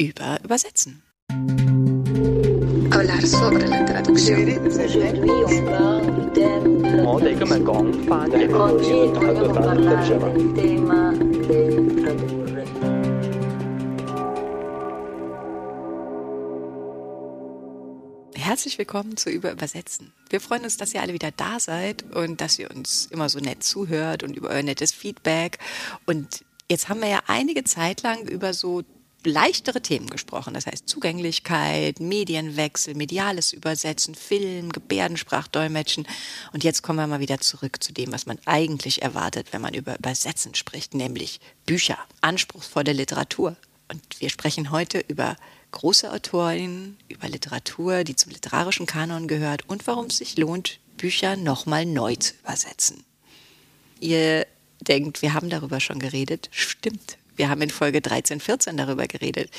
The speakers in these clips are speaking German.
über Übersetzen. Herzlich willkommen zu Über Übersetzen. Wir freuen uns, dass ihr alle wieder da seid und dass ihr uns immer so nett zuhört und über euer nettes Feedback. Und jetzt haben wir ja einige Zeit lang über so leichtere Themen gesprochen. Das heißt Zugänglichkeit, Medienwechsel, mediales Übersetzen, Film, Gebärdensprachdolmetschen. Und jetzt kommen wir mal wieder zurück zu dem, was man eigentlich erwartet, wenn man über Übersetzen spricht, nämlich Bücher, anspruchsvolle Literatur. Und wir sprechen heute über große Autorinnen, über Literatur, die zum literarischen Kanon gehört und warum es sich lohnt, Bücher nochmal neu zu übersetzen. Ihr denkt, wir haben darüber schon geredet. Stimmt, wir haben in Folge 13, 14 darüber geredet.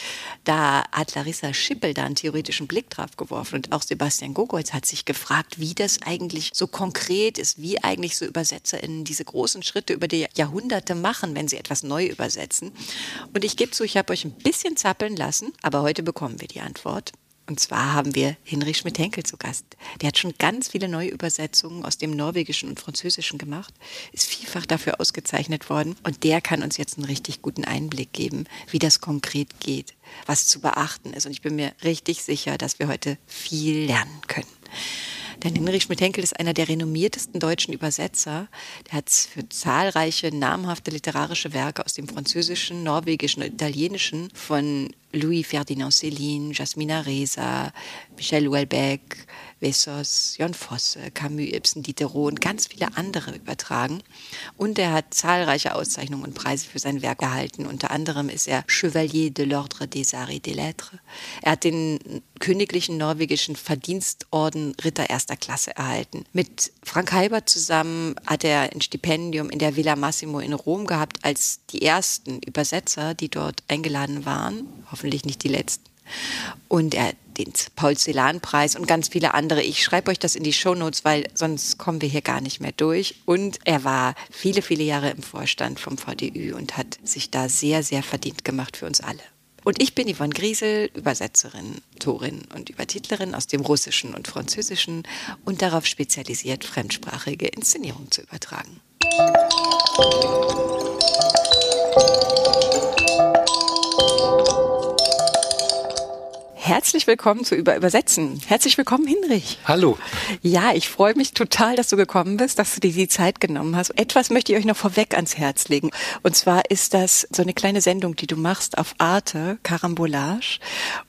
Da hat Larissa Schippel da einen theoretischen Blick drauf geworfen und auch Sebastian Gogolz hat sich gefragt, wie das eigentlich so konkret ist, wie eigentlich so UbersetzerInnen diese großen Schritte über die Jahrhunderte machen, wenn sie etwas neu übersetzen. Und ich gebe zu, ich habe euch ein bisschen zappeln lassen, aber heute bekommen wir die Antwort. Und zwar haben wir Hinrich Schmidt-Henkel zu Gast. Der hat schon ganz viele neue Übersetzungen aus dem Norwegischen und Französischen gemacht, ist vielfach dafür ausgezeichnet worden. Und der kann uns jetzt einen richtig guten Einblick geben, wie das konkret geht, was zu beachten ist. Und ich bin mir richtig sicher, dass wir heute viel lernen können. Denn Hinrich Schmidt-Henkel ist einer der renommiertesten deutschen Übersetzer. Der hat für zahlreiche namhafte literarische Werke aus dem Französischen, Norwegischen und Italienischen von Louis Ferdinand Céline, Jasmina Reza, Michel Houellebecq, Vessos, Jon Fosse, Camus, Ibsen, Diderot und ganz viele andere übertragen. Und er hat zahlreiche Auszeichnungen und Preise für sein Werk erhalten. Unter anderem ist er Chevalier de l'Ordre des Arts et des Lettres. Er hat den königlichen norwegischen Verdienstorden Ritter erster Klasse erhalten. Mit Frank Heibert zusammen hat er ein Stipendium in der Villa Massimo in Rom gehabt als die ersten Übersetzer, die dort eingeladen waren. Hoffentlich nicht die letzten. Und er den Paul-Celan-Preis und ganz viele andere. Ich schreibe euch das in die Shownotes, weil sonst kommen wir hier gar nicht mehr durch. Und er war viele, viele Jahre im Vorstand vom VDÜ und hat sich da sehr, sehr verdient gemacht für uns alle. Und ich bin Yvonne Griesel, Übersetzerin, Autorin und Übertitlerin aus dem Russischen und Französischen und darauf spezialisiert, fremdsprachige Inszenierungen zu übertragen. Herzlich willkommen zu Über Übersetzen. Herzlich willkommen, Hinrich. Hallo. Ja, ich freue mich total, dass du gekommen bist, dass du dir die Zeit genommen hast. Etwas möchte ich euch noch vorweg ans Herz legen. Und zwar ist das so eine kleine Sendung, die du machst auf Arte, Carambolage.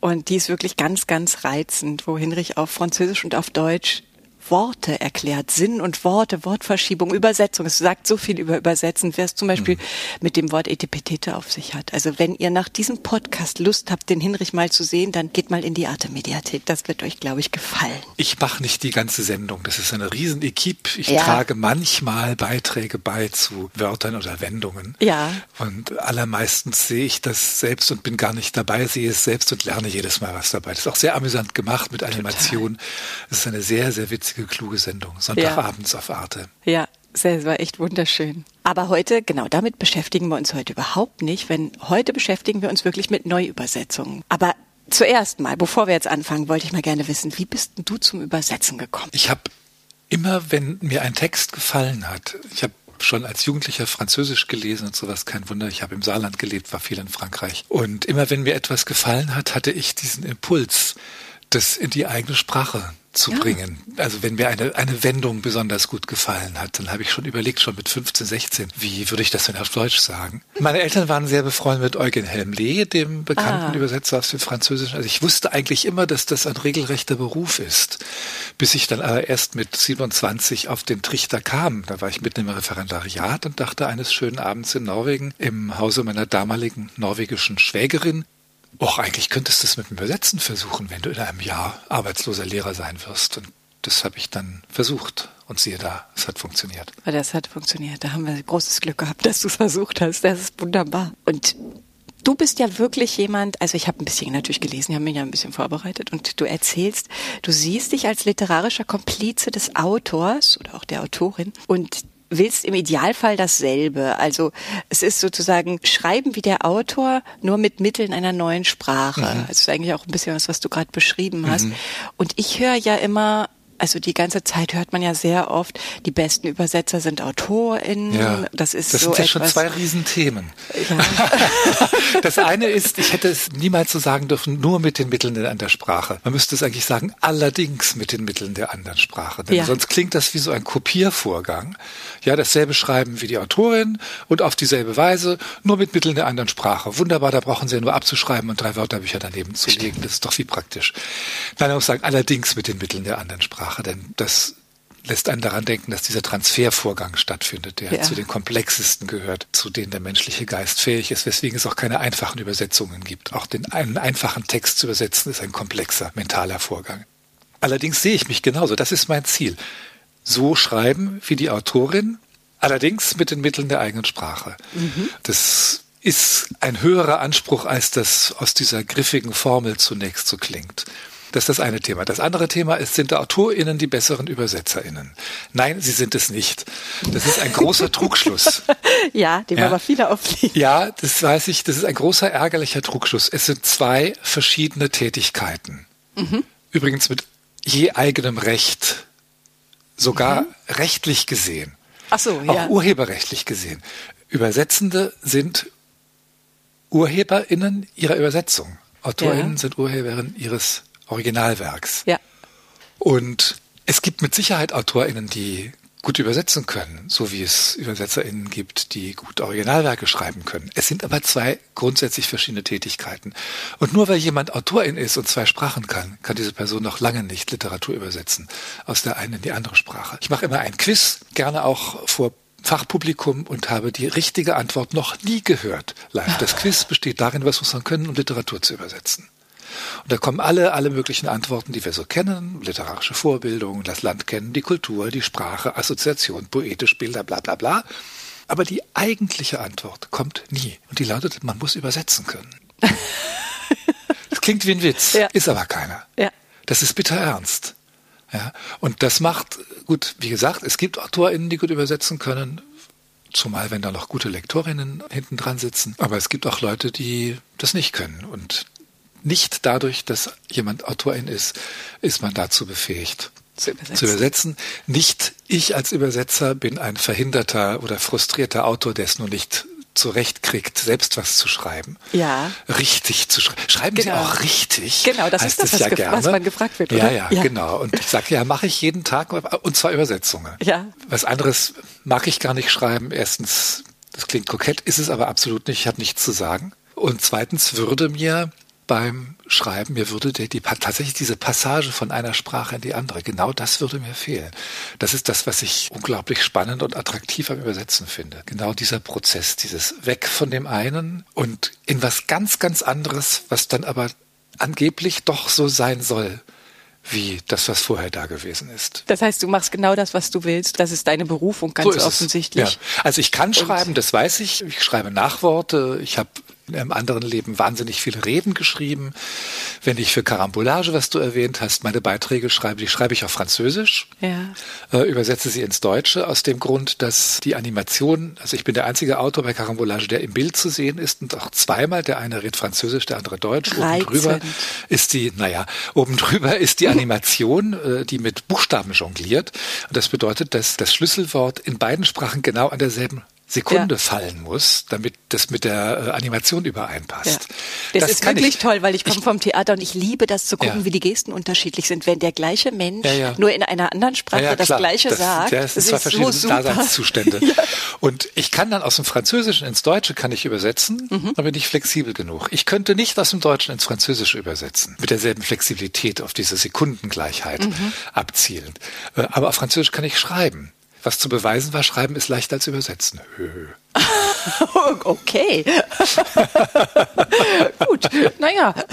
Und die ist wirklich ganz, ganz reizend, wo Hinrich auf Französisch und auf Deutsch Worte erklärt, Sinn und Worte, Wortverschiebung, Übersetzung. Es sagt so viel über Übersetzen, wer es zum Beispiel mhm. mit dem Wort Etipetete auf sich hat. Also wenn ihr nach diesem Podcast Lust habt, den Hinrich mal zu sehen, dann geht mal in die Arte Mediathek. Das wird euch, glaube ich, gefallen. Ich mache nicht die ganze Sendung. Das ist eine riesen Equipe. Ich ja. trage manchmal Beiträge bei zu Wörtern oder Wendungen. Ja. Und allermeistens sehe ich das selbst und bin gar nicht dabei, sehe es selbst und lerne jedes Mal was dabei. Das ist auch sehr amüsant gemacht mit Animation. Das ist eine sehr, sehr witzige witzige, kluge Sendung. Sonntagabends ja. auf Arte. Ja, das war echt wunderschön. Aber heute, genau damit beschäftigen wir uns heute überhaupt nicht, wenn heute beschäftigen wir uns wirklich mit Neuübersetzungen. Aber zuerst mal, bevor wir jetzt anfangen, wollte ich mal gerne wissen, wie bist du zum Übersetzen gekommen? Ich habe immer, wenn mir ein Text gefallen hat, ich habe schon als Jugendlicher Französisch gelesen und sowas, kein Wunder. Ich habe im Saarland gelebt, war viel in Frankreich. Und immer wenn mir etwas gefallen hat, hatte ich diesen Impuls, das in die eigene Sprache zu ja. bringen. Also wenn mir eine, eine Wendung besonders gut gefallen hat, dann habe ich schon überlegt, schon mit 15, 16, wie würde ich das denn auf Deutsch sagen? Meine Eltern waren sehr befreundet mit Eugen Helmle, dem bekannten ah. Übersetzer aus dem Französischen. Also ich wusste eigentlich immer, dass das ein regelrechter Beruf ist, bis ich dann aber erst mit 27 auf den Trichter kam. Da war ich mitten im Referendariat und dachte eines schönen Abends in Norwegen im Hause meiner damaligen norwegischen Schwägerin, Och, eigentlich könntest du es mit dem Übersetzen versuchen, wenn du in einem Jahr arbeitsloser Lehrer sein wirst. Und das habe ich dann versucht. Und siehe da, es hat funktioniert. Das hat funktioniert. Da haben wir großes Glück gehabt, dass du es versucht hast. Das ist wunderbar. Und du bist ja wirklich jemand, also ich habe ein bisschen natürlich gelesen, ich habe mich ja ein bisschen vorbereitet und du erzählst, du siehst dich als literarischer Komplize des Autors oder auch der Autorin und willst im Idealfall dasselbe. Also es ist sozusagen Schreiben wie der Autor, nur mit Mitteln einer neuen Sprache. Mhm. Das ist eigentlich auch ein bisschen was, was du gerade beschrieben hast. Mhm. Und ich höre ja immer also die ganze Zeit hört man ja sehr oft, die besten Übersetzer sind AutorInnen. Ja, das ist das so sind ja schon zwei Riesenthemen. Ja. das eine ist, ich hätte es niemals so sagen dürfen, nur mit den Mitteln der anderen Sprache. Man müsste es eigentlich sagen, allerdings mit den Mitteln der anderen Sprache. Denn ja. sonst klingt das wie so ein Kopiervorgang. Ja, dasselbe Schreiben wie die Autorin und auf dieselbe Weise, nur mit Mitteln der anderen Sprache. Wunderbar, da brauchen Sie ja nur abzuschreiben und drei Wörterbücher daneben zu legen. Das ist doch wie praktisch. Nein, man muss sagen, allerdings mit den Mitteln der anderen Sprache. Sprache, denn das lässt einen daran denken, dass dieser Transfervorgang stattfindet, der ja. zu den komplexesten gehört, zu denen der menschliche Geist fähig ist, weswegen es auch keine einfachen Übersetzungen gibt. Auch den einen einfachen Text zu übersetzen ist ein komplexer mentaler Vorgang. Allerdings sehe ich mich genauso, das ist mein Ziel. So schreiben wie die Autorin, allerdings mit den Mitteln der eigenen Sprache. Mhm. Das ist ein höherer Anspruch, als das aus dieser griffigen Formel zunächst so klingt. Das ist das eine Thema. Das andere Thema ist, sind AutorInnen die besseren ÜbersetzerInnen? Nein, sie sind es nicht. Das ist ein großer Trugschluss. ja, dem ja. aber viele aufliegen. Ja, das weiß ich. Das ist ein großer ärgerlicher Trugschluss. Es sind zwei verschiedene Tätigkeiten. Mhm. Übrigens mit je eigenem Recht. Sogar mhm. rechtlich gesehen. Ach so, Auch ja. urheberrechtlich gesehen. Übersetzende sind UrheberInnen ihrer Übersetzung. AutorInnen ja. sind Urheberinnen ihres Originalwerks. Ja. Und es gibt mit Sicherheit AutorInnen, die gut übersetzen können, so wie es ÜbersetzerInnen gibt, die gut Originalwerke schreiben können. Es sind aber zwei grundsätzlich verschiedene Tätigkeiten. Und nur weil jemand Autorin ist und zwei Sprachen kann, kann diese Person noch lange nicht Literatur übersetzen, aus der einen in die andere Sprache. Ich mache immer ein Quiz, gerne auch vor Fachpublikum und habe die richtige Antwort noch nie gehört. Live. Das Quiz besteht darin, was muss man können, um Literatur zu übersetzen. Und da kommen alle, alle möglichen Antworten, die wir so kennen. Literarische Vorbildung, das Land kennen, die Kultur, die Sprache, Assoziation, poetisch, Bilder, bla bla bla. Aber die eigentliche Antwort kommt nie. Und die lautet, man muss übersetzen können. das klingt wie ein Witz, ja. ist aber keiner. Ja. Das ist bitter ernst. Ja, und das macht, gut, wie gesagt, es gibt AutorInnen, die gut übersetzen können, zumal wenn da noch gute Lektorinnen hinten dran sitzen. Aber es gibt auch Leute, die das nicht können. Und nicht dadurch, dass jemand Autorin ist, ist man dazu befähigt. Zu übersetzen. zu übersetzen. Nicht ich als Übersetzer bin ein verhinderter oder frustrierter Autor, der es nur nicht zurechtkriegt, selbst was zu schreiben. Ja. Richtig zu schreiben. Schreiben genau. Sie auch richtig? Genau, das ist das, was, ja gerne. was man gefragt wird, oder? Ja, ja, ja. genau. Und ich sage, ja, mache ich jeden Tag und zwar Übersetzungen. Ja. Was anderes mag ich gar nicht schreiben. Erstens, das klingt kokett, ist es aber absolut nicht. Ich habe nichts zu sagen. Und zweitens würde mir beim Schreiben, mir würde die, die, tatsächlich diese Passage von einer Sprache in die andere, genau das würde mir fehlen. Das ist das, was ich unglaublich spannend und attraktiv am Übersetzen finde. Genau dieser Prozess, dieses Weg von dem einen und in was ganz, ganz anderes, was dann aber angeblich doch so sein soll wie das, was vorher da gewesen ist. Das heißt, du machst genau das, was du willst. Das ist deine Berufung ganz so offensichtlich. Ja. Also ich kann schreiben, das weiß ich. Ich schreibe Nachworte. Ich habe in einem anderen Leben wahnsinnig viele Reden geschrieben. Wenn ich für Karambolage, was du erwähnt hast, meine Beiträge schreibe, die schreibe ich auf Französisch, ja. äh, übersetze sie ins Deutsche aus dem Grund, dass die Animation, also ich bin der einzige Autor bei Karambolage, der im Bild zu sehen ist und auch zweimal, der eine redet Französisch, der andere Deutsch. Reizend. Oben drüber ist die, naja, oben drüber ist die Animation, äh, die mit Buchstaben jongliert. Und das bedeutet, dass das Schlüsselwort in beiden Sprachen genau an derselben Sekunde ja. fallen muss, damit das mit der äh, Animation übereinpasst. Ja. Das, das ist wirklich ich. toll, weil ich komme vom Theater und ich liebe das zu gucken, ja. wie die Gesten unterschiedlich sind. Wenn der gleiche Mensch nur in einer anderen Sprache das Gleiche das, sagt, das, das sind zwei verschiedene so Daseinszustände. Und ich kann dann aus dem Französischen ins Deutsche kann ich übersetzen, mhm. aber nicht flexibel genug. Ich könnte nicht aus dem Deutschen ins Französische übersetzen, mit derselben Flexibilität auf diese Sekundengleichheit mhm. abzielend. Äh, aber auf Französisch kann ich schreiben. Was zu beweisen war, schreiben ist leichter als übersetzen. okay. Gut, naja.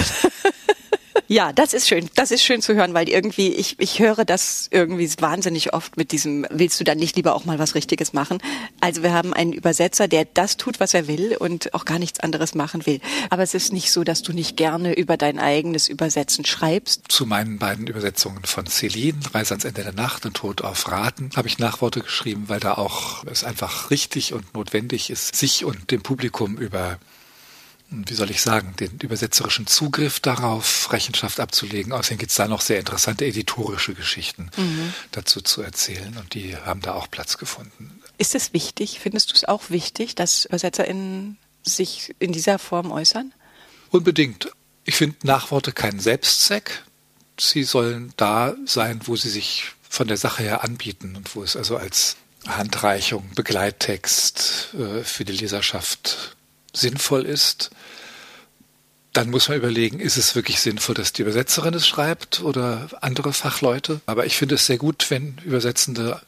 Ja, das ist schön. Das ist schön zu hören, weil irgendwie, ich, ich höre das irgendwie wahnsinnig oft mit diesem, willst du dann nicht lieber auch mal was Richtiges machen? Also wir haben einen Übersetzer, der das tut, was er will und auch gar nichts anderes machen will. Aber es ist nicht so, dass du nicht gerne über dein eigenes Übersetzen schreibst. Zu meinen beiden Übersetzungen von Celine, Reise ans Ende der Nacht und Tod auf Raten, habe ich Nachworte geschrieben, weil da auch es einfach richtig und notwendig ist, sich und dem Publikum über wie soll ich sagen, den übersetzerischen Zugriff darauf Rechenschaft abzulegen. Außerdem gibt es da noch sehr interessante editorische Geschichten mhm. dazu zu erzählen und die haben da auch Platz gefunden. Ist es wichtig, findest du es auch wichtig, dass UebesetzerInnen sich in dieser Form äußern? Unbedingt. Ich finde Nachworte keinen Selbstzweck. Sie sollen da sein, wo sie sich von der Sache her anbieten und wo es also als Handreichung, Begleittext äh, für die Leserschaft sinnvoll ist, dann muss man überlegen, ist es wirklich sinnvoll, dass die Übersetzerin es schreibt oder andere Fachleute. Aber ich finde es sehr gut, wenn Übersetzende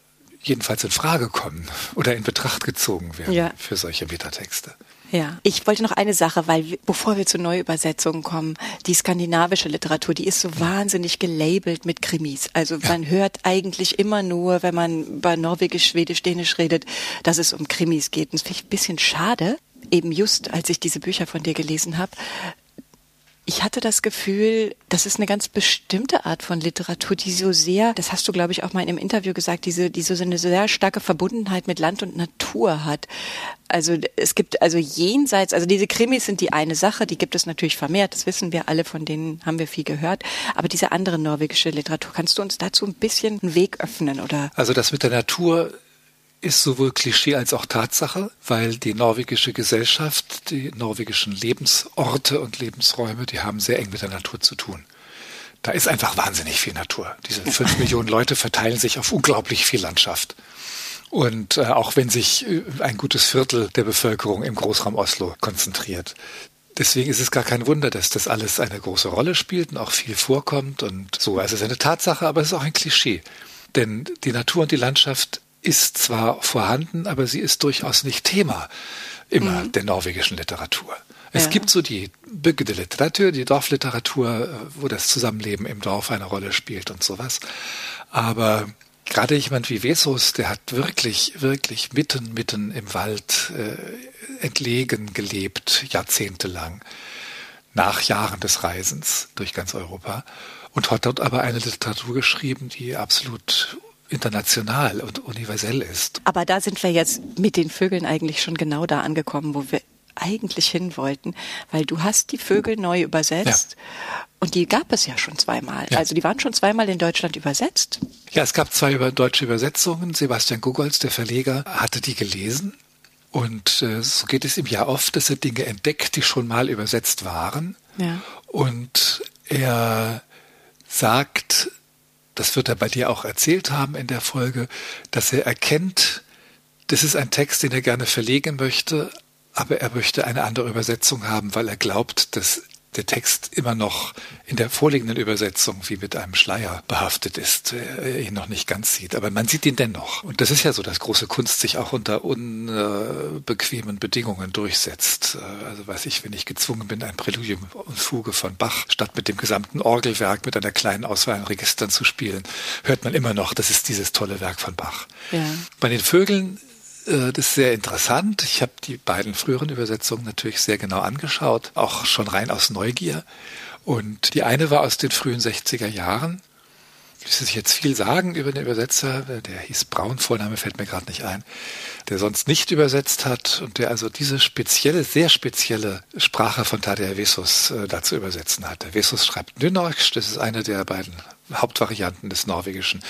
jedenfalls in Frage kommen oder in Betracht gezogen werden ja. für solche Metatexte. Ja, ich wollte noch eine Sache, weil bevor wir zu Neuübersetzungen kommen, die skandinavische Literatur, die ist so wahnsinnig gelabelt mit Krimis. Also man hört eigentlich immer nur, wenn man über Norwegisch, Schwedisch, Dänisch redet, dass es um Krimis geht. Und das finde ich ein bisschen schade, eben just, als ich diese Bücher von dir gelesen habe, ich hatte das Gefühl, das ist eine ganz bestimmte Art von Literatur, die so sehr, das hast du, glaube ich, auch mal in einem Interview gesagt, diese, die so eine sehr starke Verbundenheit mit Land und Natur hat. Also es gibt also jenseits, also diese Krimis sind die eine Sache, die gibt es natürlich vermehrt, das wissen wir alle, von denen haben wir viel gehört. Aber diese andere norwegische Literatur, kannst du uns dazu ein bisschen einen Weg öffnen oder? Also das mit der Natur ist sowohl Klischee als auch Tatsache, weil die norwegische Gesellschaft, die norwegischen Lebensorte und Lebensräume, die haben sehr eng mit der Natur zu tun. Da ist einfach wahnsinnig viel Natur. Diese fünf Millionen Leute verteilen sich auf unglaublich viel Landschaft. Und äh, auch wenn sich äh, ein gutes Viertel der Bevölkerung im Großraum Oslo konzentriert. Deswegen ist es gar kein Wunder, dass das alles eine große Rolle spielt und auch viel vorkommt und so. Also es ist eine Tatsache, aber es ist auch ein Klischee. Denn die Natur und die Landschaft ist zwar vorhanden, aber sie ist durchaus nicht Thema immer mhm. der norwegischen Literatur. Es ja. gibt so die Bygde Literatur, die Dorfliteratur, äh, wo das Zusammenleben im Dorf eine Rolle spielt und sowas. Aber gerade jemand wie Vesos, der hat wirklich, wirklich mitten, mitten im Wald äh, entlegen gelebt, jahrzehntelang, nach Jahren des Reisens durch ganz Europa und hat dort aber eine Literatur geschrieben, die absolut international und universell ist. Aber da sind wir jetzt mit den Vögeln eigentlich schon genau da angekommen, wo wir eigentlich hin wollten, weil du hast die Vögel neu übersetzt ja. und die gab es ja schon zweimal. Ja. Also die waren schon zweimal in Deutschland übersetzt. Ja, es gab zwei deutsche Übersetzungen. Sebastian Gugolz, der Verleger, hatte die gelesen. Und äh, so geht es ihm ja oft, dass er Dinge entdeckt, die schon mal übersetzt waren. Ja. Und er sagt, das wird er bei dir auch erzählt haben in der Folge, dass er erkennt, das ist ein Text, den er gerne verlegen möchte, aber er möchte eine andere Übersetzung haben, weil er glaubt, dass der Text immer noch in der vorliegenden Übersetzung wie mit einem Schleier behaftet ist, er ihn noch nicht ganz sieht. Aber man sieht ihn dennoch. Und das ist ja so, dass große Kunst sich auch unter unbequemen Bedingungen durchsetzt. Also weiß ich, wenn ich gezwungen bin, ein Präludium und Fuge von Bach statt mit dem gesamten Orgelwerk mit einer kleinen Auswahl an Registern zu spielen, hört man immer noch, das ist dieses tolle Werk von Bach. Ja. Bei den Vögeln äh, das ist sehr interessant. Ich habe die beiden früheren Übersetzungen natürlich sehr genau angeschaut, auch schon rein aus Neugier. Und die eine war aus den frühen 60er Jahren. Ich sich jetzt viel sagen über den Übersetzer, der hieß Braun, Vorname fällt mir gerade nicht ein, der sonst nicht übersetzt hat und der also diese spezielle, sehr spezielle Sprache von Tadej Vesus äh, da zu übersetzen hat. Der Vesus schreibt Nynorsk, das ist eine der beiden Hauptvarianten des Norwegischen.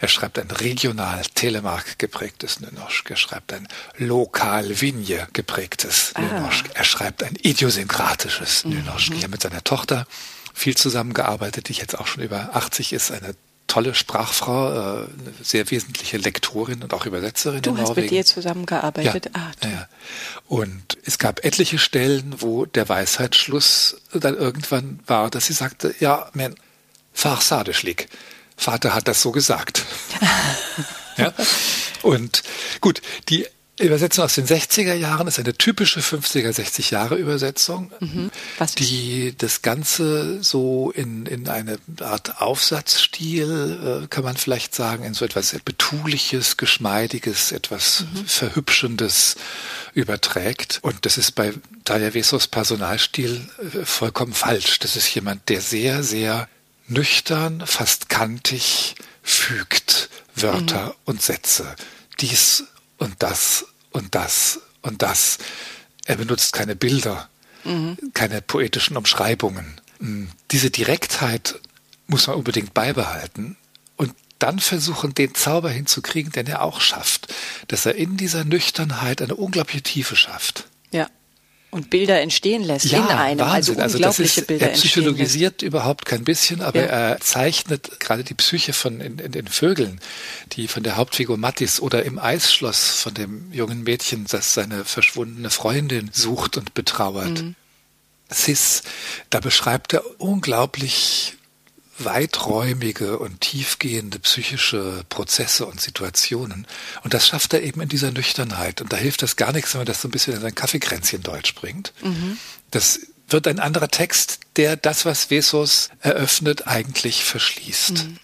Er schreibt ein regional Telemark geprägtes Nynorsk. Er schreibt ein lokal Vinje geprägtes ah. Nynorsk. Er schreibt ein idiosynkratisches mhm. Nynorsk. Ich habe mit seiner Tochter viel zusammengearbeitet, die jetzt auch schon über 80 ist, eine tolle Sprachfrau, äh, eine sehr wesentliche Lektorin und auch Übersetzerin du in Norwegen. Du hast mit dir zusammengearbeitet? Ja, ah, ja. Und es gab etliche Stellen, wo der Weisheitsschluss dann irgendwann war, dass sie sagte, ja, man, Fach Sadeschlik. Vater hat das so gesagt. ja? Und gut, die Übersetzung aus den 60er Jahren ist eine typische 50er, 60 Jahre Übersetzung, mhm. die das Ganze so in, in eine Art Aufsatzstil, äh, kann man vielleicht sagen, in so etwas Betuliches, Geschmeidiges, etwas mhm. Verhübschendes überträgt. Und das ist bei Daya Vesos Personalstil äh, vollkommen falsch. Das ist jemand, der sehr, sehr nüchtern, fast kantig fügt Wörter mhm. und Sätze. Dies und das und das und das. Er benutzt keine Bilder, mhm. keine poetischen Umschreibungen. Hm, diese Direktheit muss man unbedingt beibehalten und dann versuchen, den Zauber hinzukriegen, den er auch schafft, dass er in dieser Nüchternheit eine unglaubliche Tiefe schafft. Ja und Bilder entstehen lässt ja, in einem. Wahnsinn. Also unglaubliche also ist, Bilder Er psychologisiert überhaupt kein bisschen, aber ja. er zeichnet gerade die Psyche von in, in, den Vögeln, die von der Hauptfigur Mattis oder im Eisschloss von dem jungen Mädchen, das seine verschwundene Freundin sucht und betrauert. Mhm. Sis, da beschreibt er unglaublich weiträumige und tiefgehende psychische Prozesse und Situationen. Und das schafft er eben in dieser Nüchternheit. Und da hilft das gar nichts, wenn man das so ein bisschen in sein Kaffeekränzchen Deutsch bringt. Mhm. Das wird ein anderer Text, der das, was Vesos eröffnet, eigentlich verschließt. Mhm.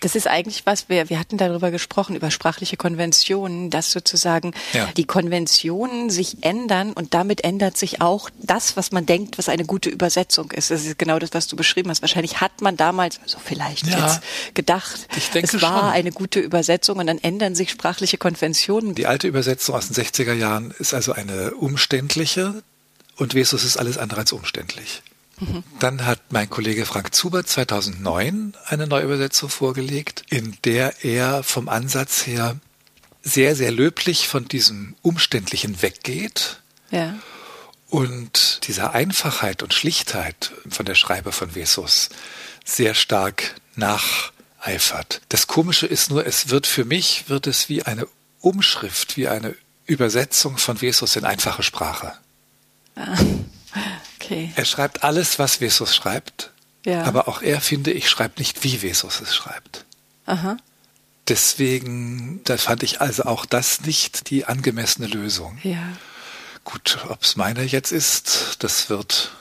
Das ist eigentlich was, wir, wir hatten darüber gesprochen, über sprachliche Konventionen, dass sozusagen ja. die Konventionen sich ändern und damit ändert sich auch das, was man denkt, was eine gute Übersetzung ist. Das ist genau das, was du beschrieben hast. Wahrscheinlich hat man damals, also vielleicht ja. jetzt, gedacht, es war schon. eine gute Übersetzung und dann ändern sich sprachliche Konventionen. Die alte Übersetzung aus den 60er Jahren ist also eine umständliche und Vesus ist alles andere als umständlich. Dann hat mein Kollege Frank Zuber 2009 eine Neuübersetzung vorgelegt, in der er vom Ansatz her sehr, sehr löblich von diesem Umständlichen weggeht. Ja. Und dieser Einfachheit und Schlichtheit von der Schreiber von Vesus sehr stark nacheifert. Das Komische ist nur, es wird für mich, wird es wie eine Umschrift, wie eine Übersetzung von Vesus in einfache Sprache. Ah. Okay. Er schreibt alles, was Vesus schreibt. Ja. Aber auch er, finde ich, schreibt nicht, wie Vesus es schreibt. Aha. Deswegen, da fand ich also auch das nicht die angemessene Lösung. Ja. Gut, ob es meine jetzt ist, das wird.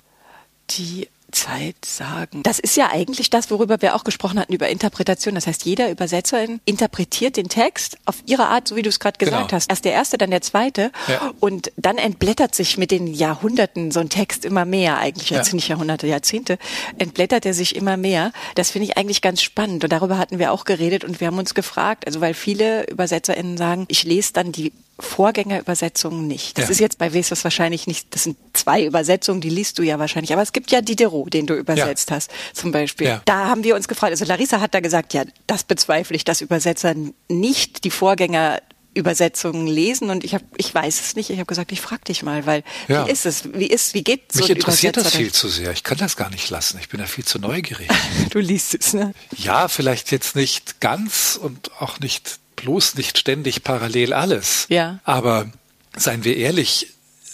Die Zeit sagen. Das ist ja eigentlich das, worüber wir auch gesprochen hatten, über Interpretation. Das heißt, jeder Übersetzerin interpretiert den Text auf ihre Art, so wie du es gerade gesagt genau. hast. Erst der erste, dann der zweite. Ja. Und dann entblättert sich mit den Jahrhunderten so ein Text immer mehr, eigentlich jetzt ja. nicht Jahrhunderte, Jahrzehnte, entblättert er sich immer mehr. Das finde ich eigentlich ganz spannend. Und darüber hatten wir auch geredet und wir haben uns gefragt, also weil viele UbersetzerInnen sagen, ich lese dann die Vorgängerübersetzungen nicht. Das ja. ist jetzt bei Vesos wahrscheinlich nicht, das sind zwei Übersetzungen, die liest du ja wahrscheinlich, aber es gibt ja Diderot, den du übersetzt ja. hast, zum Beispiel. Ja. Da haben wir uns gefragt, also Larissa hat da gesagt, ja, das bezweifle ich, dass Übersetzer nicht die Vorgänger Übersetzungen lesen und ich habe ich weiß es nicht ich habe gesagt ich frage dich mal weil ja. wie ist es wie ist wie geht so mich interessiert das viel zu sehr ich kann das gar nicht lassen ich bin ja viel zu neugierig du liest es ne ja vielleicht jetzt nicht ganz und auch nicht bloß nicht ständig parallel alles. Ja. Aber seien wir ehrlich,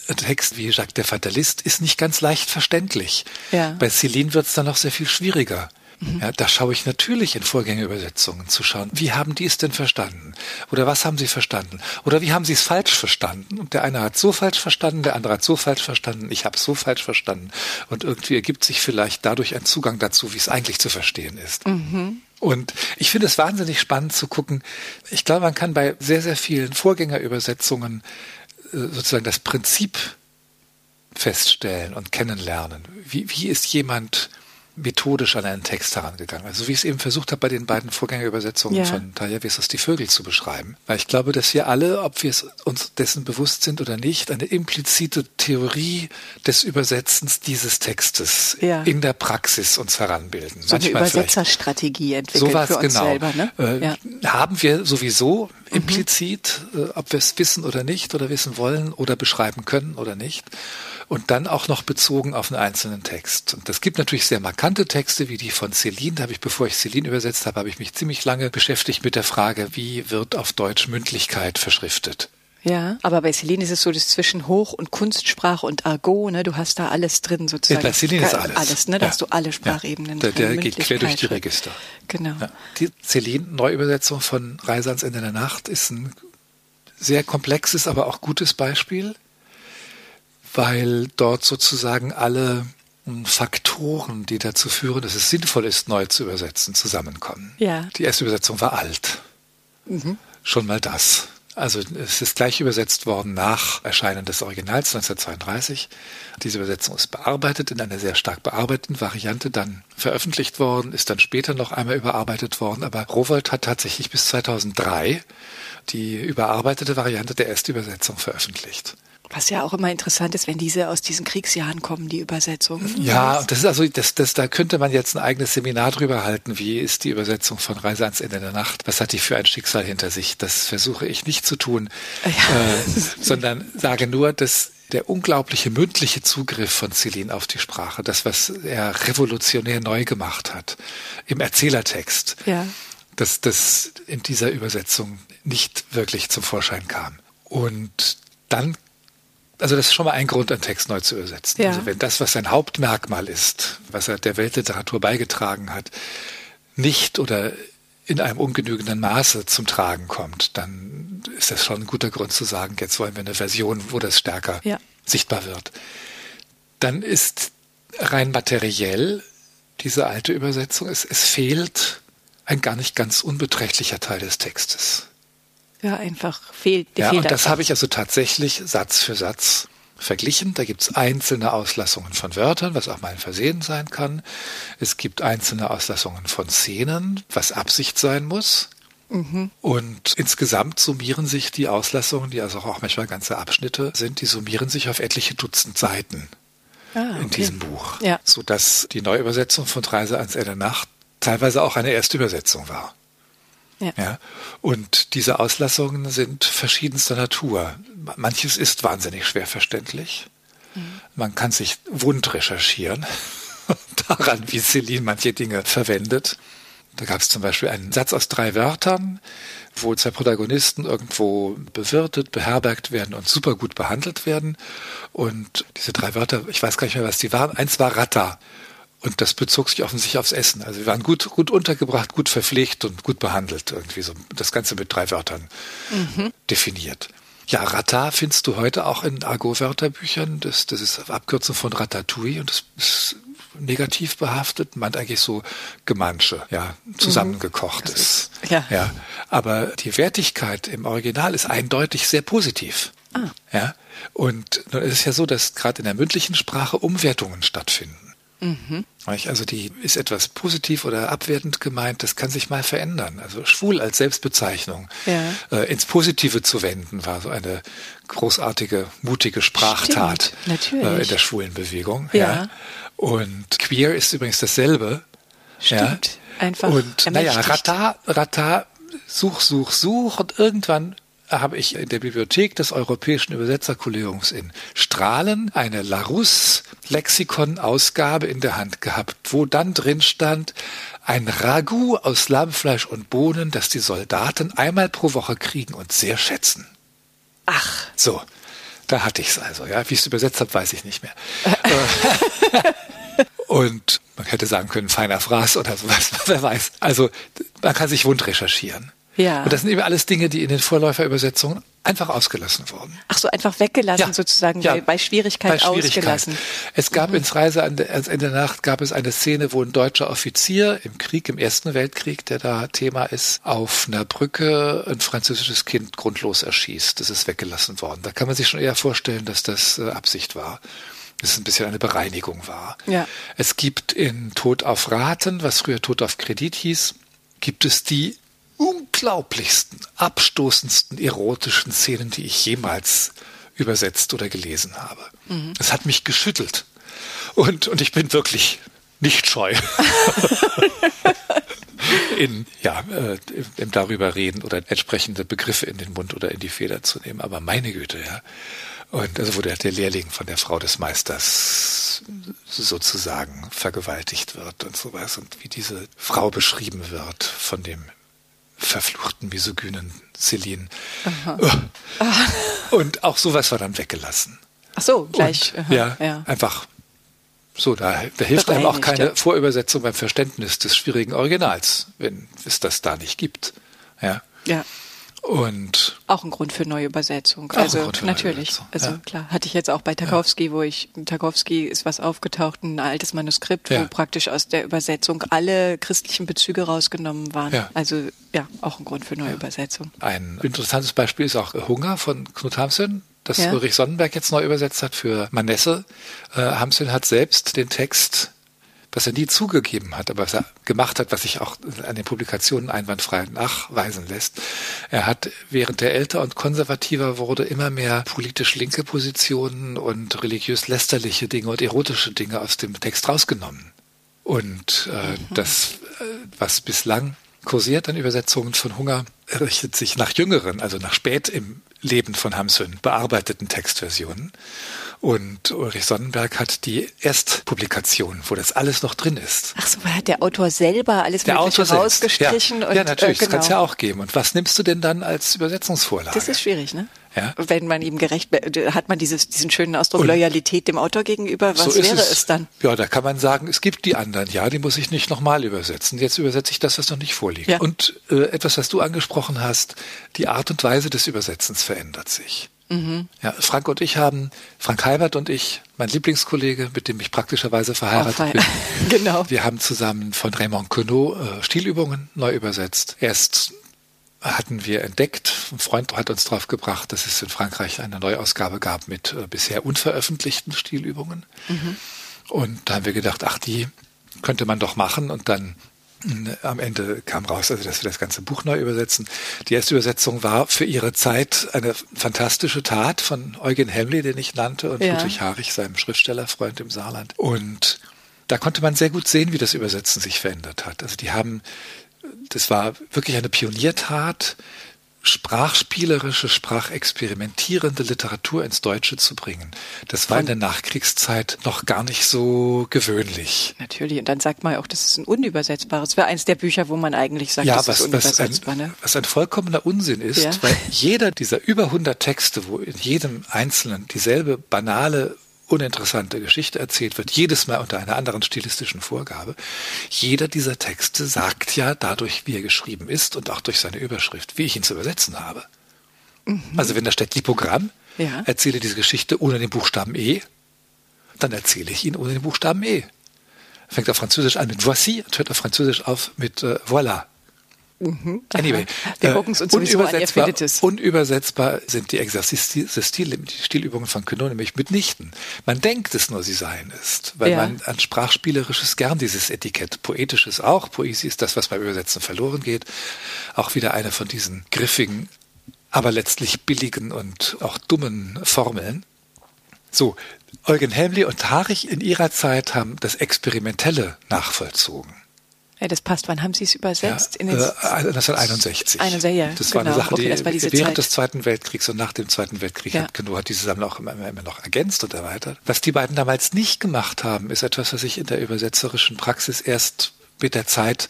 ein Text wie Jacques der Fatalist ist nicht ganz leicht verständlich. Ja. Bei Celine wird es dann noch sehr viel schwieriger. Mhm. Ja, da schaue ich natürlich in Vorgängerübersetzungen zu schauen, wie haben die es denn verstanden? Oder was haben sie verstanden? Oder wie haben sie es falsch verstanden? Und der eine hat so falsch verstanden, der andere hat so falsch verstanden, ich habe es so falsch verstanden. Und irgendwie ergibt sich vielleicht dadurch ein Zugang dazu, wie es eigentlich zu verstehen ist. Mhm. Und ich finde es wahnsinnig spannend zu gucken. Ich glaube, man kann bei sehr, sehr vielen Vorgängerübersetzungen äh, sozusagen das Prinzip feststellen und kennenlernen. Wie, wie ist jemand methodisch an einen Text herangegangen. Also wie ich es eben versucht habe, bei den beiden Vorgängerübersetzungen ja. von Taya Vesos die Vögel zu beschreiben. Weil ich glaube, dass wir alle, ob wir es uns dessen bewusst sind oder nicht, eine implizite Theorie des Übersetzens dieses Textes ja. in der Praxis uns heranbilden. So Manchmal eine Übersetzerstrategie entwickelt so für uns genau. selber. Ne? Äh, ja. Haben wir sowieso. Implizit, mhm. äh, ob wir es wissen oder nicht oder wissen wollen oder beschreiben können oder nicht und dann auch noch bezogen auf einen einzelnen Text. Und das gibt natürlich sehr markante Texte, wie die von Celine. Da habe ich, bevor ich Celine übersetzt habe, habe ich mich ziemlich lange beschäftigt mit der Frage, wie wird auf Deutsch Mündlichkeit verschriftet. Ja, aber bei Celine ist es so, das zwischen Hoch- und Kunstsprache und Argot, ne, du hast da alles drin sozusagen. Ja, bei Celine ist alles. Alles, ne, da ja. hast du alle Sprachebenen ja. Der, der geht quer durch die Register. Genau. Ja. Die Celine-Neuübersetzung von Reise ans Ende der Nacht ist ein sehr komplexes, aber auch gutes Beispiel, weil dort sozusagen alle hm, Faktoren, die dazu führen, dass es sinnvoll ist, neu zu übersetzen, zusammenkommen. Ja. Die erste Übersetzung war alt. Mhm. Schon mal das. Also es ist gleich übersetzt worden nach Erscheinen des Originals 1932. Diese Übersetzung ist bearbeitet in einer sehr stark bearbeiteten Variante, dann veröffentlicht worden, ist dann später noch einmal überarbeitet worden. Aber Rowold hat tatsächlich bis 2003 die überarbeitete Variante der Erstübersetzung veröffentlicht. Was ja auch immer interessant ist, wenn diese aus diesen Kriegsjahren kommen, die Übersetzungen. Ja, das ist also, das, das, da könnte man jetzt ein eigenes Seminar drüber halten. Wie ist die Übersetzung von Reise ans Ende der Nacht? Was hat die für ein Schicksal hinter sich? Das versuche ich nicht zu tun, ja. äh, sondern sage nur, dass der unglaubliche mündliche Zugriff von Celine auf die Sprache, das, was er revolutionär neu gemacht hat im Erzählertext, ja. dass das in dieser Übersetzung nicht wirklich zum Vorschein kam. Und dann also das ist schon mal ein Grund, einen Text neu zu übersetzen. Ja. Also wenn das, was sein Hauptmerkmal ist, was er der Weltliteratur beigetragen hat, nicht oder in einem ungenügenden Maße zum Tragen kommt, dann ist das schon ein guter Grund zu sagen, jetzt wollen wir eine Version, wo das stärker ja. sichtbar wird. Dann ist rein materiell diese alte Übersetzung, es, es fehlt ein gar nicht ganz unbeträchtlicher Teil des Textes. Ja, einfach fehlt. Ja, fehlt und das habe ich also tatsächlich Satz für Satz verglichen. Da gibt es einzelne Auslassungen von Wörtern, was auch mal ein Versehen sein kann. Es gibt einzelne Auslassungen von Szenen, was Absicht sein muss. Mhm. Und insgesamt summieren sich die Auslassungen, die also auch manchmal ganze Abschnitte sind, die summieren sich auf etliche Dutzend Seiten ah, okay. in diesem Buch. Ja. Sodass die Neuübersetzung von Reise ans Ende Nacht teilweise auch eine Erstübersetzung war. Ja. ja. Und diese Auslassungen sind verschiedenster Natur. Manches ist wahnsinnig schwer verständlich. Mhm. Man kann sich wund recherchieren daran, wie Celine manche Dinge verwendet. Da gab es zum Beispiel einen Satz aus drei Wörtern, wo zwei Protagonisten irgendwo bewirtet, beherbergt werden und super gut behandelt werden. Und diese drei Wörter, ich weiß gar nicht mehr, was die waren. Eins war Ratta. Und das bezog sich offensichtlich aufs Essen. Also wir waren gut, gut untergebracht, gut verpflegt und gut behandelt. Irgendwie so das Ganze mit drei Wörtern mhm. definiert. Ja, Rata findest du heute auch in Argot-Wörterbüchern. Das, das ist Abkürzung von Ratatouille und das ist negativ behaftet, meint eigentlich so Gemansche, ja, zusammengekochtes. Mhm. Ja. ja. Aber die Wertigkeit im Original ist eindeutig sehr positiv. Ah. Ja. Und nun ist es ja so, dass gerade in der mündlichen Sprache Umwertungen stattfinden. Mhm. Also die ist etwas positiv oder abwertend gemeint, das kann sich mal verändern. Also schwul als Selbstbezeichnung ja. äh, ins Positive zu wenden, war so eine großartige, mutige Sprachtat äh, in der schwulen Bewegung. Ja. ja. Und queer ist übrigens dasselbe. Stimmt. Ja. Einfach. Und naja, Rata, Rata, such, such, such und irgendwann habe ich in der Bibliothek des Europäischen Übersetzerkollegiums in Strahlen eine Larousse-Lexikon-Ausgabe in der Hand gehabt, wo dann drin stand, ein Ragout aus Lammfleisch und Bohnen, das die Soldaten einmal pro Woche kriegen und sehr schätzen. Ach. So, da hatte ich es also. Ja, wie ich es übersetzt habe, weiß ich nicht mehr. und man hätte sagen können, feiner Fraß oder sowas, wer weiß. Also man kann sich wund recherchieren. Ja. Und das sind eben alles Dinge, die in den Vorläuferübersetzungen einfach ausgelassen wurden. Ach so, einfach weggelassen ja. sozusagen, ja. bei Schwierigkeit, bei Schwierigkeit ausgelassen. Es gab mhm. ins Reise an der, in der Nacht gab es eine Szene, wo ein deutscher Offizier im Krieg, im Ersten Weltkrieg, der da Thema ist, auf einer Brücke ein französisches Kind grundlos erschießt. Das ist weggelassen worden. Da kann man sich schon eher vorstellen, dass das äh, Absicht war dass es ein bisschen eine Bereinigung war. Ja. Es gibt in Tod auf Raten, was früher Tod auf Kredit hieß, gibt es die unglaublichsten, abstoßendsten erotischen Szenen, die ich jemals übersetzt oder gelesen habe. Mhm. Es hat mich geschüttelt. Und, und ich bin wirklich nicht scheu. in, ja, äh, im darüber reden oder entsprechende Begriffe in den Mund oder in die Feder zu nehmen. Aber meine Güte, ja. Und also wo der, der Lehrling von der Frau des Meisters sozusagen vergewaltigt wird und sowas und wie diese Frau beschrieben wird von dem verfluchten misogynen Celine. Und auch sowas war dann weggelassen. Ach so, gleich. Und, ja, ja, einfach so, da, da hilft einem auch keine ja. Vorübersetzung beim Verständnis des schwierigen Originals, wenn es das da nicht gibt. Ja. Ja. Und auch ein Grund für neue Übersetzung. Also natürlich. Übersetzung, Also ja. klar, hatte ich jetzt auch bei Tarkowski, wo ich Tarkowski ist was aufgetaucht, ein altes Manuskript, Ja. wo praktisch aus der Übersetzung alle christlichen Bezüge rausgenommen waren. Ja. Also ja, auch ein Grund für neue Übersetzung. ein interessantes Beispiel ist auch Hunger von Knut Hamsun, das Ja. Ulrich Sonnenberg jetzt neu übersetzt hat für Manesse. Äh, Hamsun hat selbst den Text, was er nie zugegeben hat, aber was er gemacht hat, was sich auch an den Publikationen einwandfrei nachweisen lässt. Er hat, während er älter und konservativer wurde, immer mehr politisch linke Positionen und religiös lästerliche Dinge und erotische Dinge aus dem Text rausgenommen. Und äh, das, äh, was bislang kursiert an Übersetzungen von Hunger, richtet sich nach jüngeren, also nach spät im Leben von Hamsun bearbeiteten Textversionen. Und Ulrich Sonnenberg hat die Erstpublikation, wo das alles noch drin ist. Ach so, weil hat der Autor selber alles Der Autor rausgestrichen ja, und ja, natürlich, äh, das kann es genau. ja auch geben. Und was nimmst du denn dann als Übersetzungsvorlage? Das ist schwierig, ne? Ja. Wenn man ihm gerecht, hat man dieses, diesen schönen Ausdruck Und- Loyalität dem Autor gegenüber. Was so wäre es. dann? Ja, da kann man sagen, es gibt die anderen, ja, die muss ich nicht nochmal übersetzen. Jetzt übersetze ich das, was noch nicht vorliegt. Ja. Und äh, etwas, was du angesprochen hast, die Art und Weise des Übersetzens verändert sich. Mhm. Ja, Frank und ich haben, Frank Heibert und ich, mein Lieblingskollege, mit dem ich praktischerweise verheiratet fein. bin, genau. wir haben zusammen von Raymond Queneau äh, Stilübungen neu übersetzt. Erst hatten wir entdeckt, ein Freund hat uns drauf gebracht, dass es in Frankreich eine Neuausgabe gab mit äh, bisher unveröffentlichten Stilübungen. Und da haben wir gedacht, ach, die könnte man doch machen und dann am Ende kam raus, also dass wir das ganze Buch neu übersetzen. Die erste Übersetzung war für ihre Zeit eine fantastische Tat von Eugen Hemley, den ich nannte, und Ja. Ludwig Harich, seinem Schriftstellerfreund im Saarland. Und da konnte man sehr gut sehen, wie das Übersetzen sich verändert hat. Also die haben, das war wirklich eine Pioniertat, sprachspielerische, sprachexperimentierende Literatur ins Deutsche zu bringen. Das war in der Nachkriegszeit noch gar nicht so gewöhnlich. Natürlich. Und dann sagt man auch, das ist ein unübersetzbares. wäre eins der Bücher, wo man eigentlich sagt, Ja, das was, ist was, unübersetzbar. ein, ne? was ein vollkommener Unsinn ist, Ja. weil jeder dieser über 100 Texte, wo in jedem einzelnen dieselbe banale, uninteressante Geschichte erzählt wird, jedes Mal unter einer anderen stilistischen Vorgabe, jeder dieser Texte sagt ja dadurch, wie er geschrieben ist und auch durch seine Überschrift, wie ich ihn zu übersetzen habe. Also wenn da steht Lipogramm, Mhm. Ja. erzähle diese Geschichte ohne den Buchstaben E, dann erzähle ich ihn ohne den Buchstaben E. Fängt auf Französisch an mit voici und hört auf Französisch auf mit äh, voilà. Anyway, Wir äh, gucken's uns sowieso an, unübersetzbar, es. unübersetzbar sind die Exerzis, Stil, die Stilübungen von Queneau nämlich mitnichten. Man denkt es nur, sie seien es, weil Ja. man an Sprachspielerisches gern dieses Etikett, Poetisches auch, Poesie ist das, was beim Übersetzen verloren geht, auch wieder eine von diesen griffigen, aber letztlich billigen und auch dummen Formeln. So, Eugen Helmli und Harich in ihrer Zeit haben das Experimentelle nachvollzogen. Ja, das passt. Wann haben Sie es übersetzt? Ja, In den äh, 1961. 61, ja, das war eine genau. Sache, Okay, die während Zeit. des Zweiten Weltkriegs und nach dem Zweiten Weltkrieg Ja. hat Queneau hat diese Sammlung auch immer, immer noch ergänzt und erweitert. Was die beiden damals nicht gemacht haben, ist etwas, was sich in der übersetzerischen Praxis erst mit der Zeit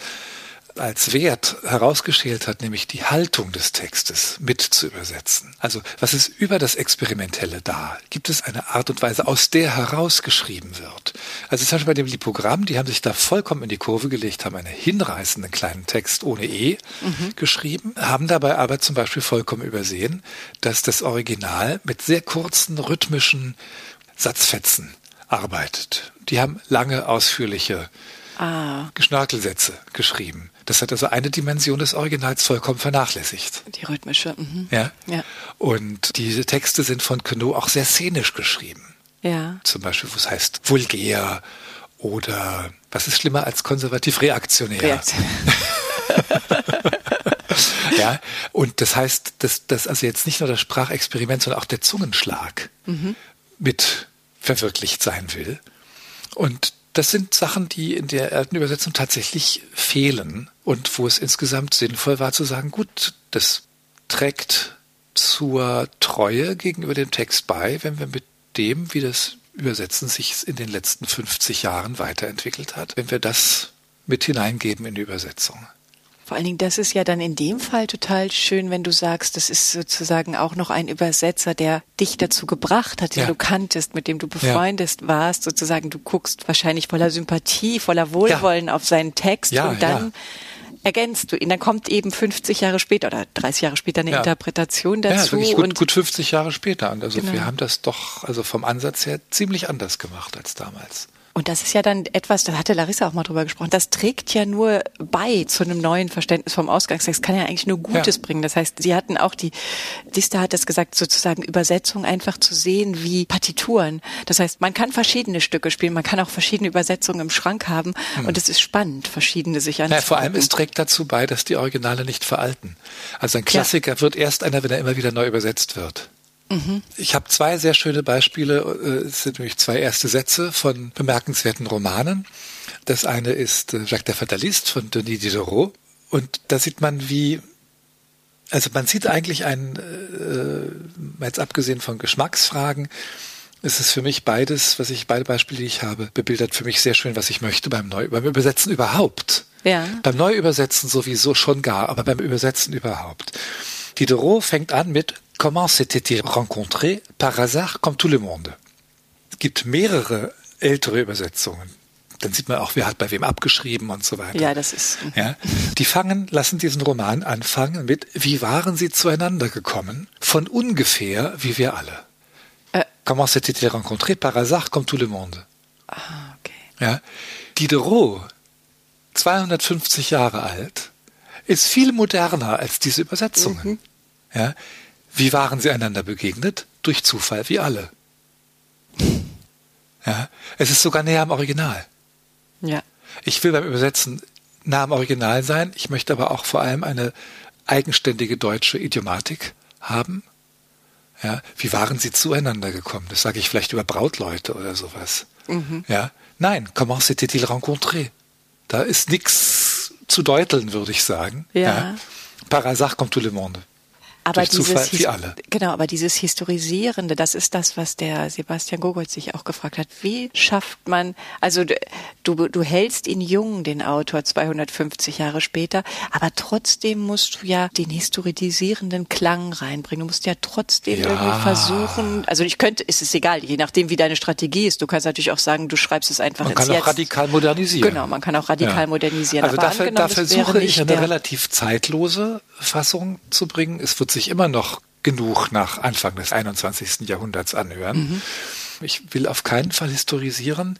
als Wert herausgeschält hat, nämlich die Haltung des Textes mit zu übersetzen. Also was ist über das Experimentelle da? Gibt es eine Art und Weise, aus der herausgeschrieben wird? Also zum Beispiel bei dem Lipogramm, die haben sich da vollkommen in die Kurve gelegt, haben einen hinreißenden kleinen Text ohne E geschrieben, haben dabei aber zum Beispiel vollkommen übersehen, dass das Original mit sehr kurzen rhythmischen Satzfetzen arbeitet. Die haben lange, ausführliche ah, Geschnörkelsätze geschrieben. Das hat also eine Dimension des Originals vollkommen vernachlässigt. die rhythmische. Mhm. Ja? Ja. Und diese Texte sind von Queneau auch sehr szenisch geschrieben. Ja. Zum Beispiel, wo es heißt vulgär oder was ist schlimmer als konservativ reaktionär. Reaktion. Ja, und das heißt, dass, dass also jetzt nicht nur das Sprachexperiment, sondern auch der Zungenschlag mit verwirklicht sein will. Und das sind Sachen, die in der alten Übersetzung tatsächlich fehlen und wo es insgesamt sinnvoll war zu sagen, gut, das trägt zur Treue gegenüber dem Text bei, wenn wir mit dem, wie das Übersetzen sich in den letzten 50 Jahren weiterentwickelt hat, wenn wir das mit hineingeben in die Übersetzung. Vor allen Dingen, das ist ja dann in dem Fall total schön, wenn du sagst, das ist sozusagen auch noch ein Übersetzer, der dich dazu gebracht hat, den Ja. du kanntest, mit dem du befreundet warst, sozusagen. Du guckst wahrscheinlich voller Sympathie, voller Wohlwollen auf seinen Text Ja, und dann ergänzt du ihn. Dann kommt eben 50 Jahre später oder 30 Jahre später eine Ja. Interpretation dazu. Ja, gut, und gut 50 Jahre später. Also Genau. wir haben das doch, also vom Ansatz her ziemlich anders gemacht als damals. Und das ist ja dann etwas, da hatte Larissa auch mal drüber gesprochen, das trägt ja nur bei zu einem neuen Verständnis vom Ausgangstext, kann ja eigentlich nur Gutes Ja. bringen. Das heißt, sie hatten auch die, Dista hat das gesagt, sozusagen Übersetzung einfach zu sehen wie Partituren. Das heißt, man kann verschiedene Stücke spielen, man kann auch verschiedene Übersetzungen im Schrank haben und es ist spannend, verschiedene sich Ja, anzugucken. vor allem, es trägt dazu bei, dass die Originale nicht veralten. Also ein Klassiker wird erst einer, wenn er immer wieder neu übersetzt wird. Ich habe zwei sehr schöne Beispiele. äh, Es sind nämlich zwei erste Sätze von bemerkenswerten Romanen. Das eine ist äh, Jacques der Fataliste von Denis Diderot. Und da sieht man, wie, also man sieht eigentlich einen, äh, jetzt abgesehen von Geschmacksfragen, ist es für mich beides, was ich, beide Beispiele, die ich habe, bebildert für mich sehr schön, was ich möchte beim Neu, beim Übersetzen überhaupt. Ja. Beim Neuübersetzen sowieso schon gar, aber beim Übersetzen überhaupt. Diderot fängt an mit Comment s'était-il rencontré par hasard comme tout le monde. Es gibt mehrere ältere Übersetzungen. Dann sieht man auch, wer hat bei wem abgeschrieben und so weiter. Ja, das ist, Ja, die fangen, lassen diesen Roman anfangen mit, wie waren sie zueinander gekommen? Von ungefähr, wie wir alle. Äh. Comment s'était-il rencontré par hasard comme tout le monde? ah, okay. Ja. Diderot, 250 Jahre alt, ist viel moderner als diese Übersetzungen. Ja. Wie waren sie einander begegnet? Durch Zufall, wie alle. Ja. Es ist sogar näher am Original. Ja. Ich will beim Übersetzen nah am Original sein. Ich möchte aber auch vor allem eine eigenständige deutsche Idiomatik haben. Ja, wie waren sie zueinander gekommen? Das sage ich vielleicht über Brautleute oder sowas. Ja, nein, comment s'était-il rencontré? Da ist nichts zu deuteln, würde ich sagen. Ja. Par hasard comme tout le monde. Aber Durch dieses, Zufall, wie alle. Genau, aber dieses Historisierende, das ist das, was der Sebastian Gogol sich auch gefragt hat. Wie schafft man, also du, du, hältst ihn jung, den Autor, 250 Jahre später, aber trotzdem musst du ja den historisierenden Klang reinbringen. Du musst ja trotzdem Ja. irgendwie versuchen, also ich könnte, ist es egal, je nachdem, wie deine Strategie ist. Du kannst natürlich auch sagen, du schreibst es einfach Man ins kann auch Jetzt. radikal modernisieren. Genau, man kann auch radikal modernisieren. Also aber dafür, da versuche ich eine relativ zeitlose Fassung zu bringen. Es wird sich immer noch genug nach Anfang des 21. Jahrhunderts anhören. Mhm. Ich will auf keinen Fall historisieren.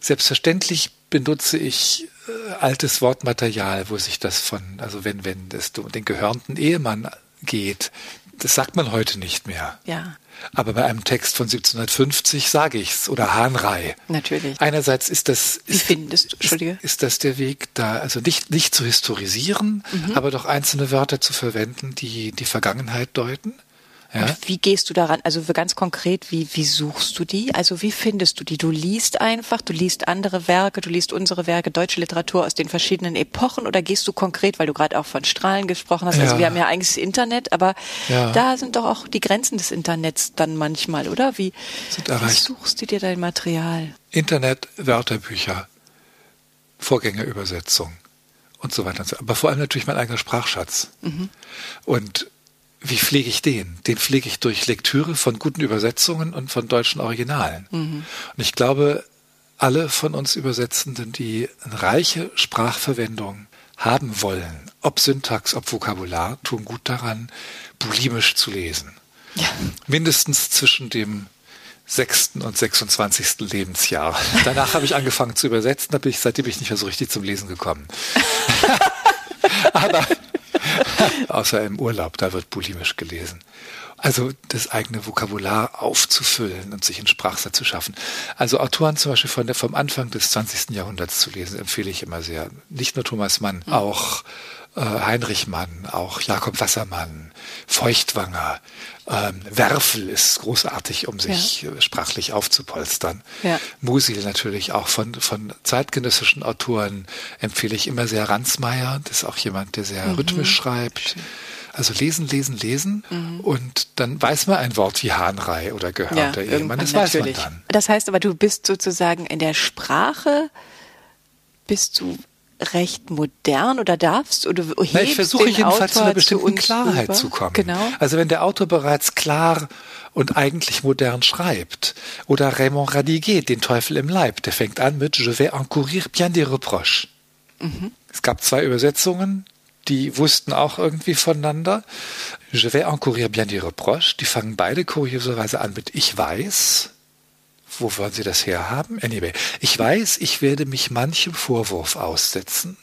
Selbstverständlich benutze ich äh, altes Wortmaterial, wo sich das von, also wenn, wenn es um den gehörnten Ehemann geht, das sagt man heute nicht mehr. Ja. Aber bei einem Text von 1750 sage ich's oder Hahnrei. Natürlich. Einerseits ist das Wie ist, findest du, Entschuldige? ist, ist das der Weg, da also nicht nicht zu historisieren, Mhm. aber doch einzelne Wörter zu verwenden, die die Vergangenheit deuten. Ja? Und wie gehst du daran? Also ganz konkret, wie, wie suchst du die? Also wie findest du die? Du liest einfach, du liest andere Werke, du liest unsere Werke, deutsche Literatur aus den verschiedenen Epochen oder gehst du konkret, weil du gerade auch von Strahlen gesprochen hast? Also Ja. wir haben ja eigentlich das Internet, aber Ja. da sind doch auch die Grenzen des Internets dann manchmal, oder? Wie, wie suchst du dir dein Material? Internet, Wörterbücher, Vorgängerübersetzung und so weiter. und so. Aber vor allem natürlich mein eigener Sprachschatz. Und wie pflege ich den? Den pflege ich durch Lektüre von guten Übersetzungen und von deutschen Originalen. Und ich glaube, alle von uns Übersetzenden, die eine reiche Sprachverwendung haben wollen, ob Syntax, ob Vokabular, tun gut daran, bulimisch zu lesen. Ja. Mindestens zwischen dem sechsten und 26. Lebensjahr. Danach habe ich angefangen zu übersetzen, da bin ich, seitdem bin ich nicht mehr so richtig zum Lesen gekommen. Aber außer im Urlaub, da wird bulimisch gelesen. Also das eigene Vokabular aufzufüllen und sich einen Sprachsatz zu schaffen. Also Autoren zum Beispiel von der, vom Anfang des 20. Jahrhunderts zu lesen, empfehle ich immer sehr. Nicht nur Thomas Mann, auch äh, Heinrich Mann, auch Jakob Wassermann, Feuchtwanger, ähm, Werfel ist großartig, um sich äh, sprachlich aufzupolstern. Ja. Musil natürlich auch von, von zeitgenössischen Autoren empfehle ich immer sehr Ransmayr. Das ist auch jemand, der sehr rhythmisch schreibt. Also lesen, lesen, lesen. Und dann weiß man ein Wort wie Hahnrei oder gehörter Ehemann. irgendwann Das weiß man natürlich. dann. Das heißt aber, du bist sozusagen in der Sprache, bist du recht modern oder darfst oder hebst Na, ich versuche den jedenfalls zu einer bestimmten uns Klarheit rüber. zu kommen. Genau. Also wenn der Autor bereits klar und eigentlich modern schreibt, oder Raymond Radiguet, Den Teufel im Leib, der fängt an mit Je vais encourir bien des reproches. Mhm. Es gab zwei Übersetzungen, die wussten auch irgendwie voneinander. Je vais encourir bien des reproches. Die fangen beide kurioserweise an mit Ich weiß. Wo wollen Sie das herhaben? Anyway, ich weiß, ich werde mich manchem Vorwurf aussetzen.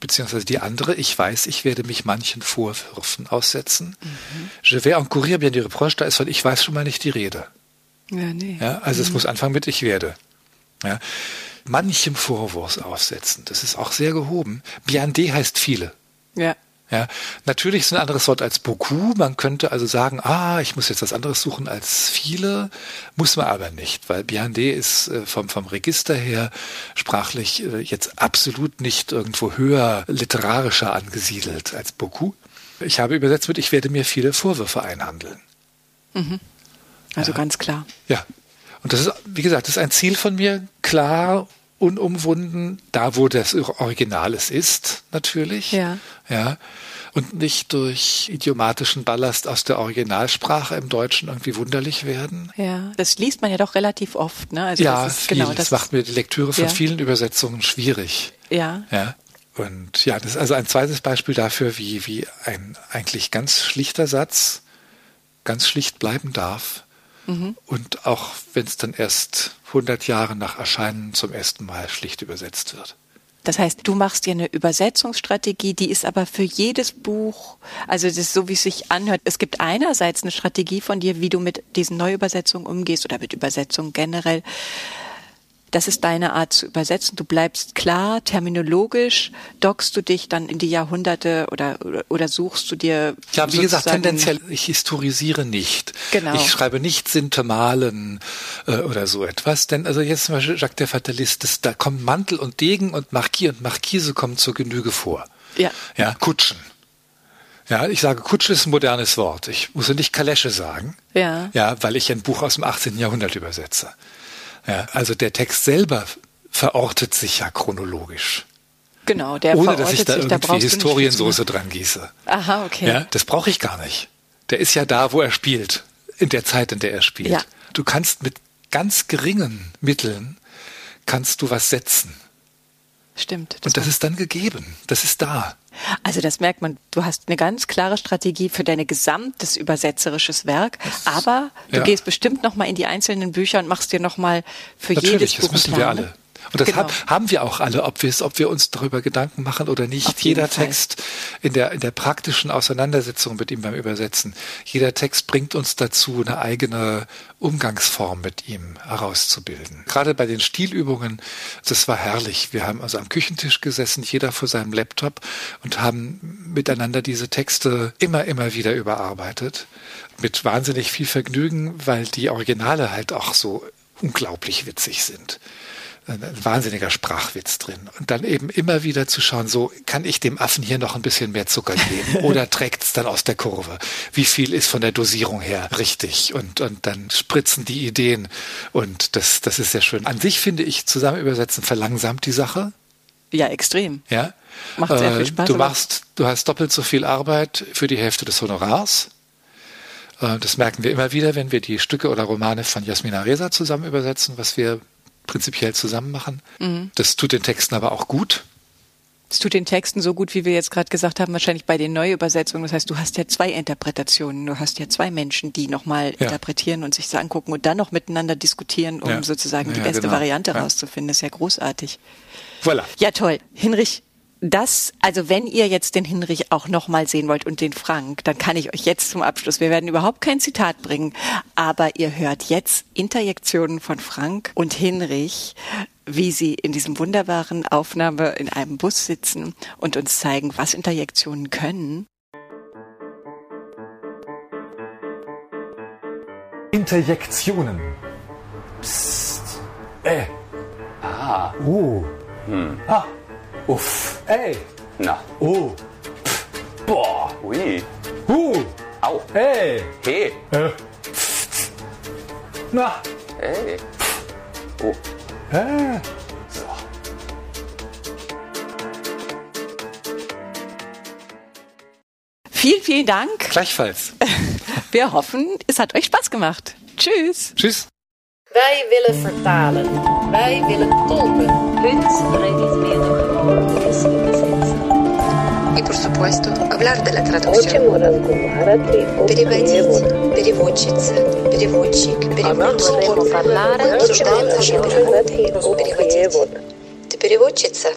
Beziehungsweise die andere, ich weiß, ich werde mich manchen Vorwürfen aussetzen. Mhm. Je vais encourir bien des reproches. Da ist von Ich weiß schon mal nicht die Rede. Ja, nee. Ja, also mhm. es muss anfangen mit Ich werde. Ja. Manchem Vorwurf aussetzen. Das ist auch sehr gehoben. Bien des heißt viele. Ja. Ja, natürlich ist ein anderes Wort als beaucoup. Man könnte also sagen, ah, ich muss jetzt was anderes suchen als viele, muss man aber nicht, weil Biandé ist äh, vom, vom Register her sprachlich äh, jetzt absolut nicht irgendwo höher literarischer angesiedelt als beaucoup. Ich habe übersetzt mit, ich werde mir viele Vorwürfe einhandeln. Mhm. Also ja. ganz klar. Ja. Und das ist, wie gesagt, das ist ein Ziel von mir, klar unumwunden, da wo das Original es ist, natürlich. Ja. Ja. Und nicht durch idiomatischen Ballast aus der Originalsprache im Deutschen irgendwie wunderlich werden. Ja, das liest man ja doch relativ oft, ne? Also ja, das, ist, viel. Genau, das, das macht mir die Lektüre von ja. vielen Übersetzungen schwierig. Ja. Ja. Und ja, das ist also ein zweites Beispiel dafür, wie, wie ein eigentlich ganz schlichter Satz ganz schlicht bleiben darf Und auch wenn es dann erst 100 Jahre nach Erscheinen zum ersten Mal schlicht übersetzt wird. Das heißt, du machst dir eine Übersetzungsstrategie, die ist aber für jedes Buch, also das ist so, wie es sich anhört. Es gibt einerseits eine Strategie von dir, wie du mit diesen Neuübersetzungen umgehst oder mit Übersetzungen generell das ist deine Art zu übersetzen. Du bleibst klar, terminologisch, dockst du dich dann in die Jahrhunderte oder, oder, oder suchst du dir. Ja, wie gesagt, tendenziell, ich historisiere nicht. Genau. Ich schreibe nicht Sintemalen äh, oder so etwas. Denn also jetzt zum Beispiel Jacques der Fatalist, das, da kommen Mantel und Degen und Marquis und Marquise kommen zur Genüge vor. Ja. Ja, Kutschen. Ja, ich sage Kutsche ist ein modernes Wort. Ich muss nicht Kalesche sagen. Ja. Ja, weil ich ein Buch aus dem 18. Jahrhundert übersetze. Ja, also der Text selber verortet sich ja chronologisch. Genau, der Ohne dass ich da sich, irgendwie da Historiensoße dran gieße. Aha, okay. Ja, das brauche ich gar nicht. Der ist ja da, wo er spielt, in der Zeit, in der er spielt. Ja. Du kannst mit ganz geringen Mitteln kannst du was setzen. Stimmt. Das und das ist dann gegeben. Das ist da. Also das merkt man, du hast eine ganz klare Strategie für dein gesamtes übersetzerisches Werk, aber du ja. gehst bestimmt noch mal in die einzelnen Bücher und machst dir noch mal für Natürlich, jedes Buch das müssen wir alle. Und das genau. hab, haben wir auch alle, ob ob wir uns darüber Gedanken machen oder nicht. Jeder Fall. Text in der, in der praktischen Auseinandersetzung mit ihm beim Übersetzen, jeder Text bringt uns dazu, eine eigene Umgangsform mit ihm herauszubilden. Gerade bei den Stilübungen, das war herrlich. Wir haben also am Küchentisch gesessen, jeder vor seinem Laptop und haben miteinander diese Texte immer, immer wieder überarbeitet. Mit wahnsinnig viel Vergnügen, weil die Originale halt auch so unglaublich witzig sind ein wahnsinniger Sprachwitz drin. Und dann eben immer wieder zu schauen, so kann ich dem Affen hier noch ein bisschen mehr Zucker geben oder trägt es dann aus der Kurve? Wie viel ist von der Dosierung her richtig? Und, und dann spritzen die Ideen und das, das ist sehr schön. An sich finde ich, zusammen übersetzen verlangsamt die Sache. Ja, extrem. Ja. Macht sehr viel äh, Spaß. Du machst, du hast doppelt so viel Arbeit für die Hälfte des Honorars. Äh, das merken wir immer wieder, wenn wir die Stücke oder Romane von Jasmina Reza zusammen übersetzen, was wir prinzipiell zusammen machen. Mhm. Das tut den Texten aber auch gut. Es tut den Texten so gut, wie wir jetzt gerade gesagt haben, wahrscheinlich bei den Neuübersetzungen. Das heißt, du hast ja zwei Interpretationen, du hast ja zwei Menschen, die nochmal ja. interpretieren und sich so angucken und dann noch miteinander diskutieren, um ja. sozusagen die ja, beste genau. Variante rauszufinden. Das ist ja großartig. Voilà. Ja, toll. Hinrich, das, also wenn ihr jetzt den Hinrich auch nochmal sehen wollt und den Frank, dann kann ich euch jetzt zum Abschluss, wir werden überhaupt kein Zitat bringen, aber ihr hört jetzt Interjektionen von Frank und Hinrich, wie sie in diesem wunderbaren Aufnahme in einem Bus sitzen und uns zeigen, was Interjektionen können. Interjektionen. Psst. Äh. Ah. Uh. Hm. Ah. Uff. Ey. Na. Oh. Pff. Boah. Ui. Hu. Au. Hey. He. Äh. Na. Hey. Oh. Äh. So. Vielen, vielen Dank. Gleichfalls. Wir hoffen, es hat euch Spaß gemacht. Tschüss. Tschüss. Wij willen vertalen. Wij willen tolken. Mehr noch das Übersetzen. И, por supuesto, hablar de la traducción. Хочемо розмовляти Переводить, переводчица, переводчик, переводчик. Vorremo parlare Мы обсуждаем наши Говорити переводы. у Переводить. перевод. Ты переводчица?